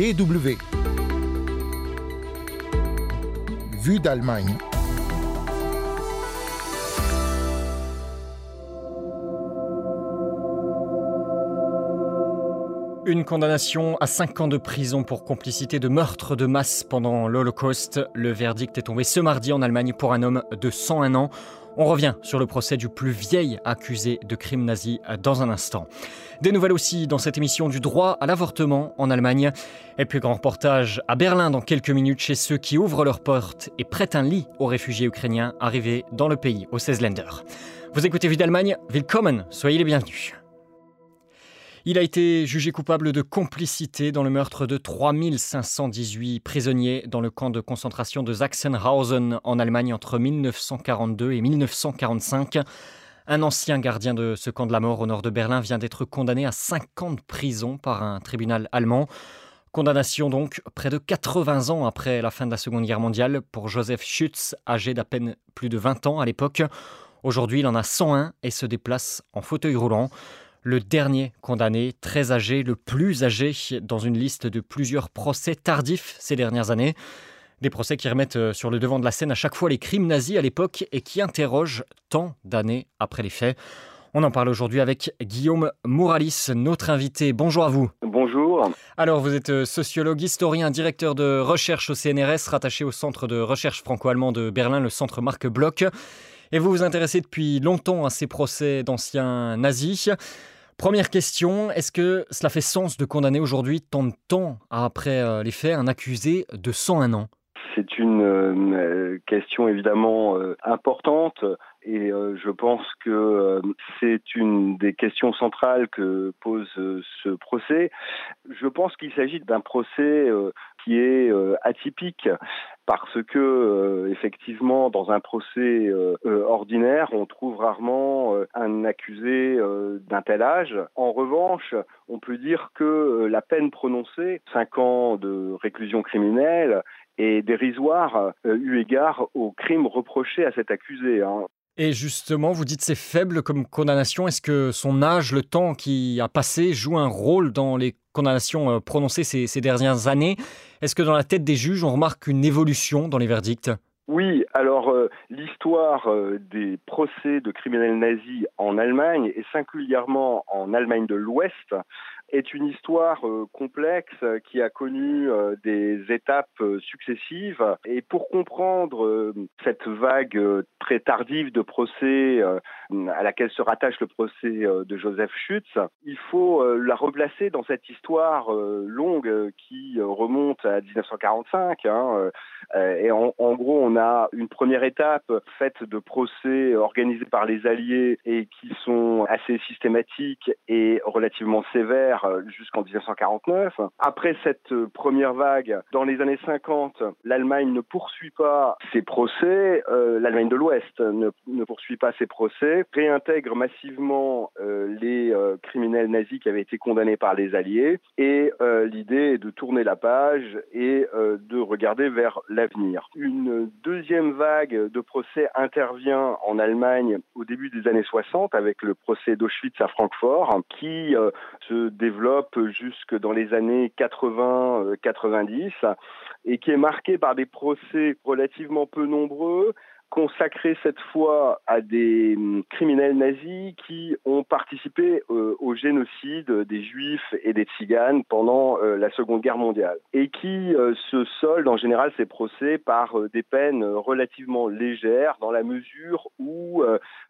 DW. Vue d'Allemagne. Une condamnation à 5 ans de prison pour complicité de meurtre de masse pendant l'Holocauste. Le verdict est tombé ce mardi en Allemagne pour un homme de 101 ans. On revient sur le procès du plus vieil accusé de crimes nazis dans un instant. Des nouvelles aussi dans cette émission du droit à l'avortement en Allemagne. Et puis grand reportage à Berlin dans quelques minutes chez ceux qui ouvrent leurs portes et prêtent un lit aux réfugiés ukrainiens arrivés dans le pays, au 16 Länder. Vous écoutez Vue d'Allemagne, willkommen, soyez les bienvenus. Il a été jugé coupable de complicité dans le meurtre de 3518 prisonniers dans le camp de concentration de Sachsenhausen en Allemagne entre 1942 et 1945. Un ancien gardien de ce camp de la mort au nord de Berlin vient d'être condamné à 50 ans de prison par un tribunal allemand. Condamnation donc près de 80 ans après la fin de la Seconde Guerre mondiale pour Joseph Schütz, âgé d'à peine plus de 20 ans à l'époque. Aujourd'hui, il en a 101 et se déplace en fauteuil roulant le dernier condamné, très âgé, le plus âgé dans une liste de plusieurs procès tardifs ces dernières années. Des procès qui remettent euh, sur le devant de la scène à chaque fois les crimes nazis à l'époque et qui interrogent tant d'années après les faits. On en parle aujourd'hui avec Guillaume Mouralis, notre invité. Bonjour à vous. Bonjour. Alors, vous êtes euh, sociologue, historien, directeur de recherche au CNRS, rattaché au Centre de recherche franco-allemand de Berlin, le Centre Marc Bloch. Et vous vous intéressez depuis longtemps à ces procès d'anciens nazis. Première question, est-ce que cela fait sens de condamner aujourd'hui, tant de temps après euh, les faits, un accusé de 101 ans C'est une euh, question évidemment euh, importante et je pense que c'est une des questions centrales que pose ce procès. Je pense qu'il s'agit d'un procès qui est atypique parce que euh, effectivement dans un procès euh, euh, ordinaire on trouve rarement un accusé d'un tel âge. En revanche, on peut dire que la peine prononcée, 5 ans de réclusion criminelle, est dérisoire eu égard aux crimes reprochés à cet accusé. Hein. Et justement, vous dites c'est faible comme condamnation. Est-ce que son âge, le temps qui a passé, joue un rôle dans les condamnations euh, prononcées ces, dernières années? Est-ce que dans la tête des juges, on remarque une évolution dans les verdicts? Oui, alors euh, l'histoire euh, des procès de criminels nazis en Allemagne et singulièrement en Allemagne de l'Ouest est une histoire euh, complexe qui a connu euh, des étapes euh, successives. Et pour comprendre cette vague très tardive de procès à laquelle se rattache le procès de Joseph Schütz, il faut la replacer dans cette histoire longue qui remonte à 1945. Hein, et en, gros, on a une première étape faite de procès organisés par les Alliés et qui sont assez systématiques et relativement sévères euh, jusqu'en 1949. Après cette euh, première vague, dans les années 50, l'Allemagne ne poursuit pas ses procès, euh, l'Allemagne de l'Ouest ne, poursuit pas ses procès, réintègre massivement les criminels nazis qui avaient été condamnés par les Alliés, et l'idée est de tourner la page et de regarder vers l'avenir. Une deuxième vague de procès intervient en Allemagne au début des années 60 avec le procès d'Auschwitz à Francfort, qui se développe développe jusque dans les années 80-90 euh, et qui est marqué par des procès relativement peu nombreux consacré cette fois à des hum, criminels nazis qui ont participé euh, au génocide des juifs et des tziganes pendant euh, la Seconde Guerre mondiale. Et qui euh, se soldent en général ces procès par des peines relativement légères dans la mesure où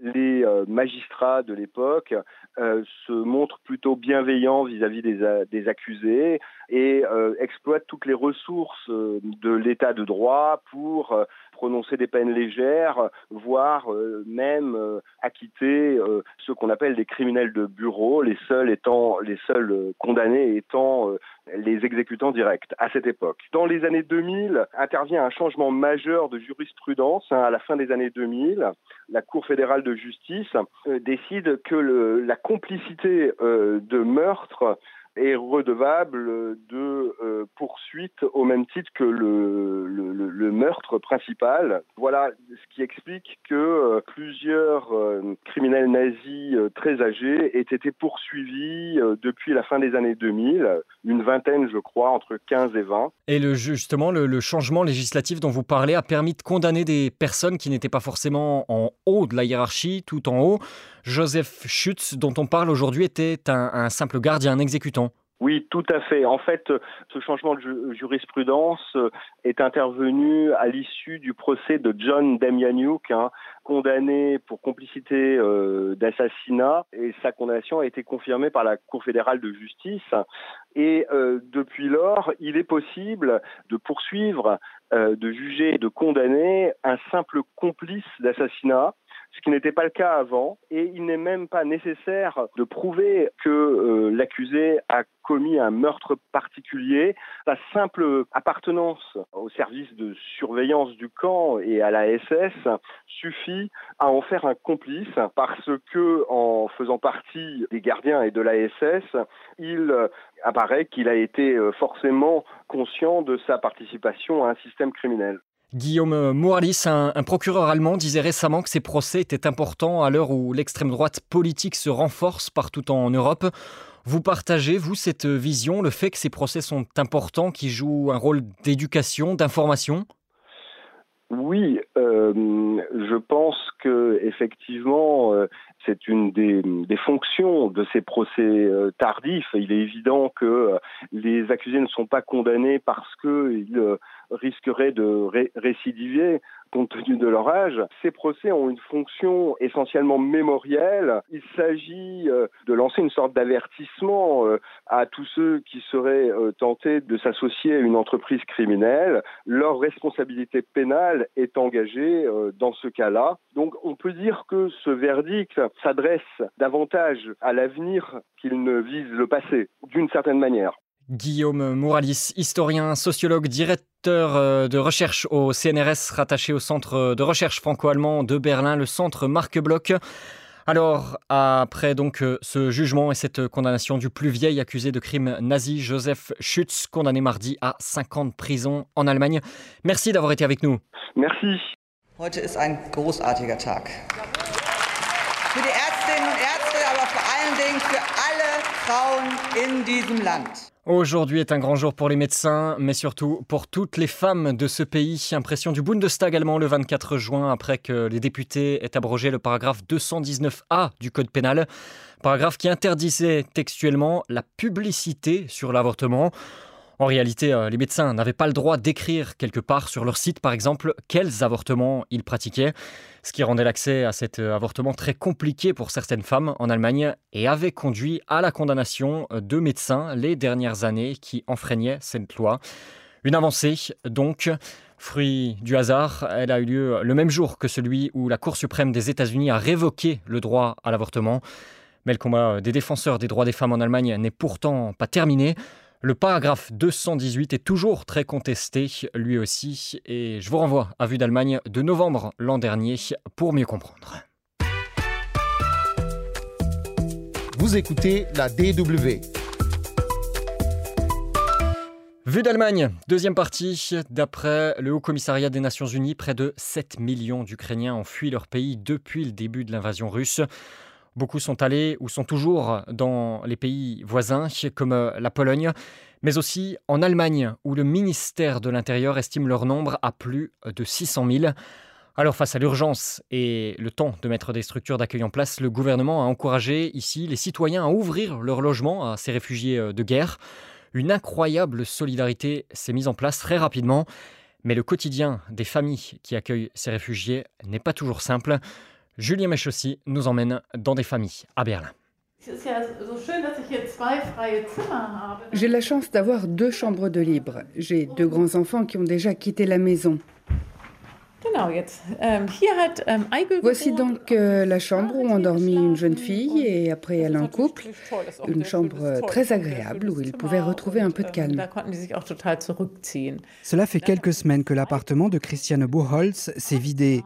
les magistrats de l'époque se montrent plutôt bienveillants vis-à-vis des, accusés et exploitent toutes les ressources de l'état de droit pour prononcer des peines légères, voire euh, même euh, acquitter euh, ce qu'on appelle des criminels de bureau, les seuls étant les seuls condamnés étant les exécutants directs à cette époque. Dans les années 2000, intervient un changement majeur de jurisprudence. Hein, à la fin des années 2000, la Cour fédérale de justice décide que le, la complicité de meurtre est redevable de euh, poursuites au même titre que le, meurtre principal. Voilà ce qui explique que euh, plusieurs euh, criminels nazis très âgés aient été poursuivis depuis la fin des années 2000, une vingtaine je crois, entre 15 et 20. Et justement, le, le changement législatif dont vous parlez a permis de condamner des personnes qui n'étaient pas forcément en haut de la hiérarchie, tout en haut. Joseph Schutz, dont on parle aujourd'hui, était un, un simple gardien, un exécutant. Oui, tout à fait. En fait, ce changement de jurisprudence euh, est intervenu à l'issue du procès de John Demjanjuk, hein, condamné pour complicité euh, d'assassinat, et sa condamnation a été confirmée par la Cour fédérale de justice. Et euh, depuis lors, il est possible de poursuivre, de juger, de condamner un simple complice d'assassinat ce qui n'était pas le cas avant, et il n'est même pas nécessaire de prouver que euh, l'accusé a commis un meurtre particulier. Sa simple appartenance au service de surveillance du camp et à la SS suffit à en faire un complice parce que, en faisant partie des gardiens et de la SS, il apparaît qu'il a été euh, forcément conscient de sa participation à un système criminel. Guillaume Moralis, un, procureur allemand, disait récemment que ces procès étaient importants à l'heure où l'extrême droite politique se renforce partout en Europe. Vous partagez, vous, cette vision, le fait que ces procès sont importants, qui jouent un rôle d'éducation, d'information? Oui, euh, je pense que effectivement, euh, c'est une des, fonctions de ces procès euh, tardifs. Il est évident que les accusés ne sont pas condamnés parce qu'ils risqueraient de récidiver compte tenu de leur âge. Ces procès ont une fonction essentiellement mémorielle. Il s'agit euh, de lancer une sorte d'avertissement euh, à tous ceux qui seraient euh, tentés de s'associer à une entreprise criminelle. Leur responsabilité pénale est engagée dans ce cas-là. Donc on peut dire que ce verdict s'adresse davantage à l'avenir qu'il ne vise le passé, d'une certaine manière. Guillaume Mouralis, historien, sociologue, directeur euh, de recherche au CNRS rattaché au Centre de recherche franco-allemand de Berlin, le Centre Marc Bloch. Alors, après donc euh, ce jugement et cette condamnation du plus vieil accusé de crime nazi, Joseph Schütz, condamné mardi à 50 de prison en Allemagne. Merci d'avoir été avec nous. Merci. Heute ist ein großartiger Tag. Für die Ärztinnen und Ärzte, aber vor allen Dingen für alle Frauen in diesem Land. Aujourd'hui est un grand jour pour les médecins, mais surtout pour toutes les femmes de ce pays. Impression du Bundestag allemand le 24 juin après que les députés aient abrogé le paragraphe 219A du Code pénal, paragraphe qui interdisait textuellement la publicité sur l'avortement. En réalité, euh, les médecins n'avaient pas le droit d'écrire quelque part sur leur site, par exemple, quels avortements ils pratiquaient, ce qui rendait l'accès à cet euh, avortement très compliqué pour certaines femmes en Allemagne et avait conduit à la condamnation de médecins les dernières années qui enfreignaient cette loi. Une avancée, donc, fruit du hasard, elle a eu lieu le même jour que celui où la Cour suprême des États-Unis a révoqué le droit à l'avortement. Mais le combat des défenseurs des droits des femmes en Allemagne n'est pourtant pas terminé. Le paragraphe 218 est toujours très contesté, lui aussi, et je vous renvoie à Vue d'Allemagne de novembre l'an dernier pour mieux comprendre. Vous écoutez la DW. Vue d'Allemagne, deuxième partie. D'après le Haut Commissariat des Nations Unies, près de 7 millions d'Ukrainiens ont fui leur pays depuis le début de l'invasion russe. Beaucoup sont allés ou sont toujours dans les pays voisins, comme la Pologne, mais aussi en Allemagne, où le ministère de l'Intérieur estime leur nombre à plus de 600 000. Alors face à l'urgence et le temps de mettre des structures d'accueil en place, le gouvernement a encouragé ici les citoyens à ouvrir leur logement à ces réfugiés euh, de guerre. Une incroyable solidarité s'est mise en place très rapidement, mais le quotidien des familles qui accueillent ces réfugiés n'est pas toujours simple. Julien Mechossi nous emmène dans des familles à Berlin. J'ai la chance d'avoir deux chambres de libre. J'ai deux grands-enfants qui ont déjà quitté la maison. Ähm, ähm, Voici donc euh, la chambre où ont dormi une jeune fille et après elle un couple. Une chambre très agréable où ils pouvaient retrouver un peu de calme. Cela fait quelques semaines que l'appartement de Christiane Buchholz s'est vidé.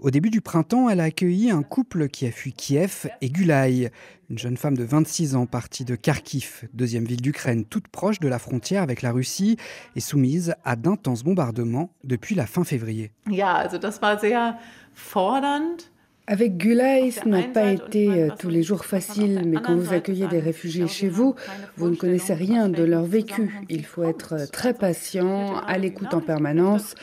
Au début du printemps, elle a accueilli un couple qui a fui Kiev et Gulaï, une jeune femme de 26 ans partie de Kharkiv, deuxième ville d'Ukraine, toute proche de la frontière avec la Russie et soumise à d'intenses bombardements depuis la fin février. Avec Gulay, ce n'a pas été euh, tous les jours facile, mais quand vous accueillez des réfugiés chez vous, vous ne connaissez rien de leur vécu. Il faut être euh, très patient, à l'écoute en permanence.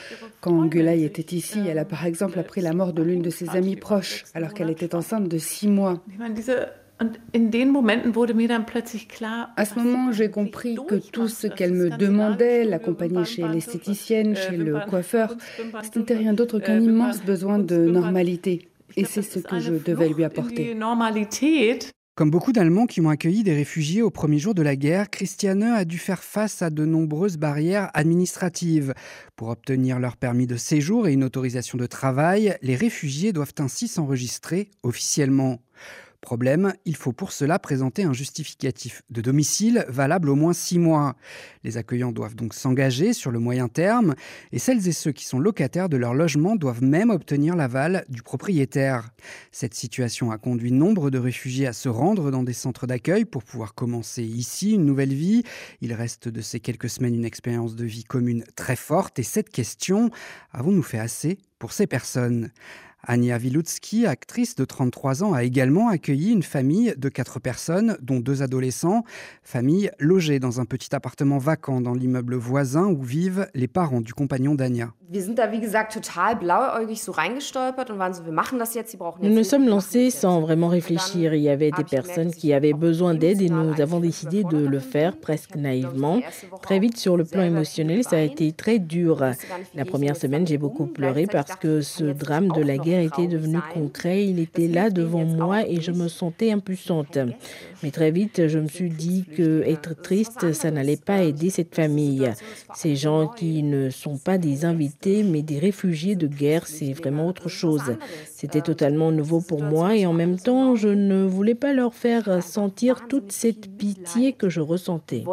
Quand Gulay était ici, elle a par exemple appris la mort de l'une de ses amies proches, alors qu'elle était enceinte de six mois. À ce moment, j'ai compris que tout ce qu'elle me demandait, l'accompagner chez l'esthéticienne, chez le coiffeur, ce n'était rien d'autre qu'un immense besoin de normalité. Et c'est ce que je devais lui apporter. Comme beaucoup d'Allemands qui ont accueilli des réfugiés au premier jour de la guerre, Christiane a dû faire face à de nombreuses barrières administratives. Pour obtenir leur permis de séjour et une autorisation de travail, les réfugiés doivent ainsi s'enregistrer officiellement. Problème, il faut pour cela présenter un justificatif de domicile valable au moins six mois. Les accueillants doivent donc s'engager sur le moyen terme et celles et ceux qui sont locataires de leur logement doivent même obtenir l'aval du propriétaire. Cette situation a conduit nombre de réfugiés à se rendre dans des centres d'accueil pour pouvoir commencer ici une nouvelle vie. Il reste de ces quelques semaines une expérience de vie commune très forte et cette question, avons-nous fait assez pour ces personnes? Ania Wilutzki, actrice de 33 ans, a également accueilli une famille de quatre personnes, dont deux adolescents, famille logée dans un petit appartement vacant dans l'immeuble voisin où vivent les parents du compagnon d'Ania. Nous nous sommes lancés sans vraiment réfléchir. Il y avait des personnes qui avaient besoin d'aide et nous avons décidé de le faire presque naïvement. Très vite sur le plan émotionnel, ça a été très dur. La première semaine, j'ai beaucoup pleuré parce que ce drame de la guerre était devenu concret. Il était là devant moi et je me sentais impuissante. Mais très vite, je me suis dit que être triste, ça n'allait pas aider cette famille. Ces gens qui ne sont pas des invités, mais des réfugiés de guerre, c'est vraiment autre chose. C'était totalement nouveau pour moi et en même temps, je ne voulais pas leur faire sentir toute cette pitié que je ressentais.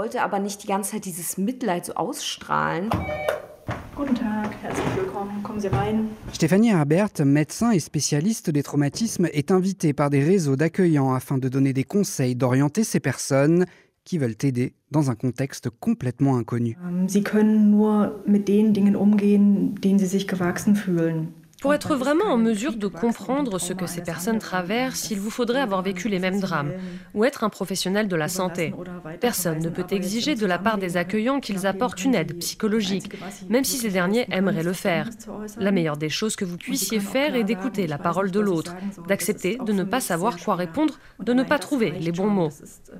Stéphanie Herbert, médecin et spécialiste des traumatismes, est invitée par des réseaux d'accueillants afin de donner des conseils, d'orienter ces personnes qui veulent aider dans un contexte complètement inconnu. Sie können nur mit den Dingen umgehen, denen sie sich gewachsen fühlen. Pour être vraiment en mesure de comprendre ce que ces personnes traversent, il vous faudrait avoir vécu les mêmes drames ou être un professionnel de la santé. Personne ne peut exiger de la part des accueillants qu'ils apportent une aide psychologique, même si ces derniers aimeraient le faire. La meilleure des choses que vous puissiez faire est d'écouter la parole de l'autre, d'accepter de ne pas savoir quoi répondre, de ne pas trouver les bons mots.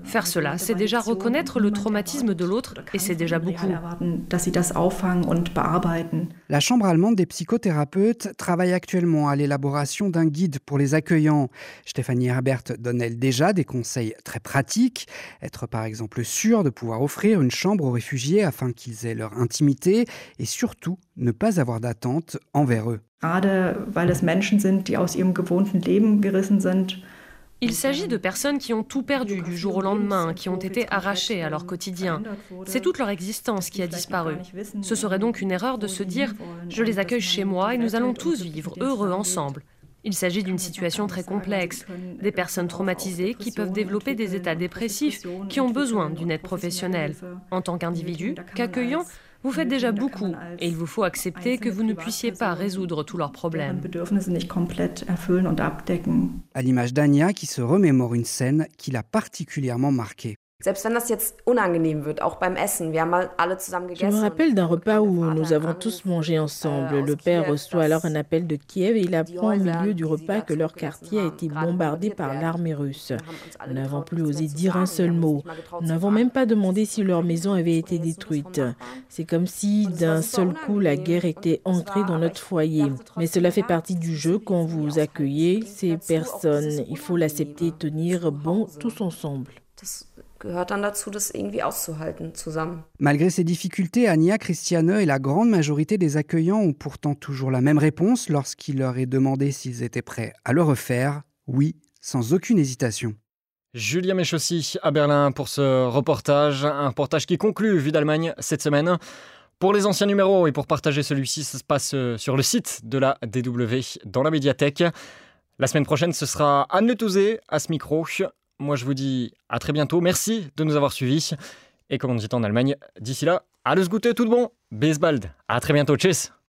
Faire cela, c'est déjà reconnaître le traumatisme de l'autre et c'est déjà beaucoup. La Chambre allemande des psychothérapeutes travaille actuellement à l'élaboration d'un guide pour les accueillants. Stéphanie Herbert donne elle déjà des conseils très pratiques? Être par exemple sûr de pouvoir offrir une chambre aux réfugiés afin qu'ils aient leur intimité et surtout ne pas avoir d'attente envers eux. Gerade aus ihrem gewohnten Leben gerissen il s'agit de personnes qui ont tout perdu du jour au lendemain, qui ont été arrachées à leur quotidien. C'est toute leur existence qui a disparu. Ce serait donc une erreur de se dire ⁇ je les accueille chez moi et nous allons tous vivre heureux ensemble ⁇ il s'agit d'une situation très complexe, des personnes traumatisées qui peuvent développer des états dépressifs, qui ont besoin d'une aide professionnelle. En tant qu'individu, qu'accueillant, vous faites déjà beaucoup et il vous faut accepter que vous ne puissiez pas résoudre tous leurs problèmes. À l'image d'Ania qui se remémore une scène qui l'a particulièrement marquée. Je me rappelle d'un repas où nous avons tous mangé ensemble. Le père reçoit alors un appel de Kiev et il apprend au milieu du repas que leur quartier a été bombardé par l'armée russe. Nous n'avons plus osé dire un seul mot. Nous n'avons même pas demandé si leur maison avait été détruite. C'est comme si d'un seul coup la guerre était entrée dans notre foyer. Mais cela fait partie du jeu quand vous accueillez ces personnes. Il faut l'accepter et tenir bon tous ensemble. Malgré ces difficultés, Ania, Christiane et la grande majorité des accueillants ont pourtant toujours la même réponse lorsqu'il leur est demandé s'ils étaient prêts à le refaire. Oui, sans aucune hésitation. Julia Méchossi à Berlin pour ce reportage, un reportage qui conclut Vue d'Allemagne cette semaine. Pour les anciens numéros et pour partager celui-ci, ça se passe euh, sur le site de la DW dans la médiathèque. La semaine prochaine, ce sera Anne Le Touzé à ce micro. Moi, je vous dis à très bientôt. Merci de nous avoir suivis. Et comme on dit en Allemagne, d'ici là, alles Gute, tout bon. Bis bald. À très bientôt. Tschüss.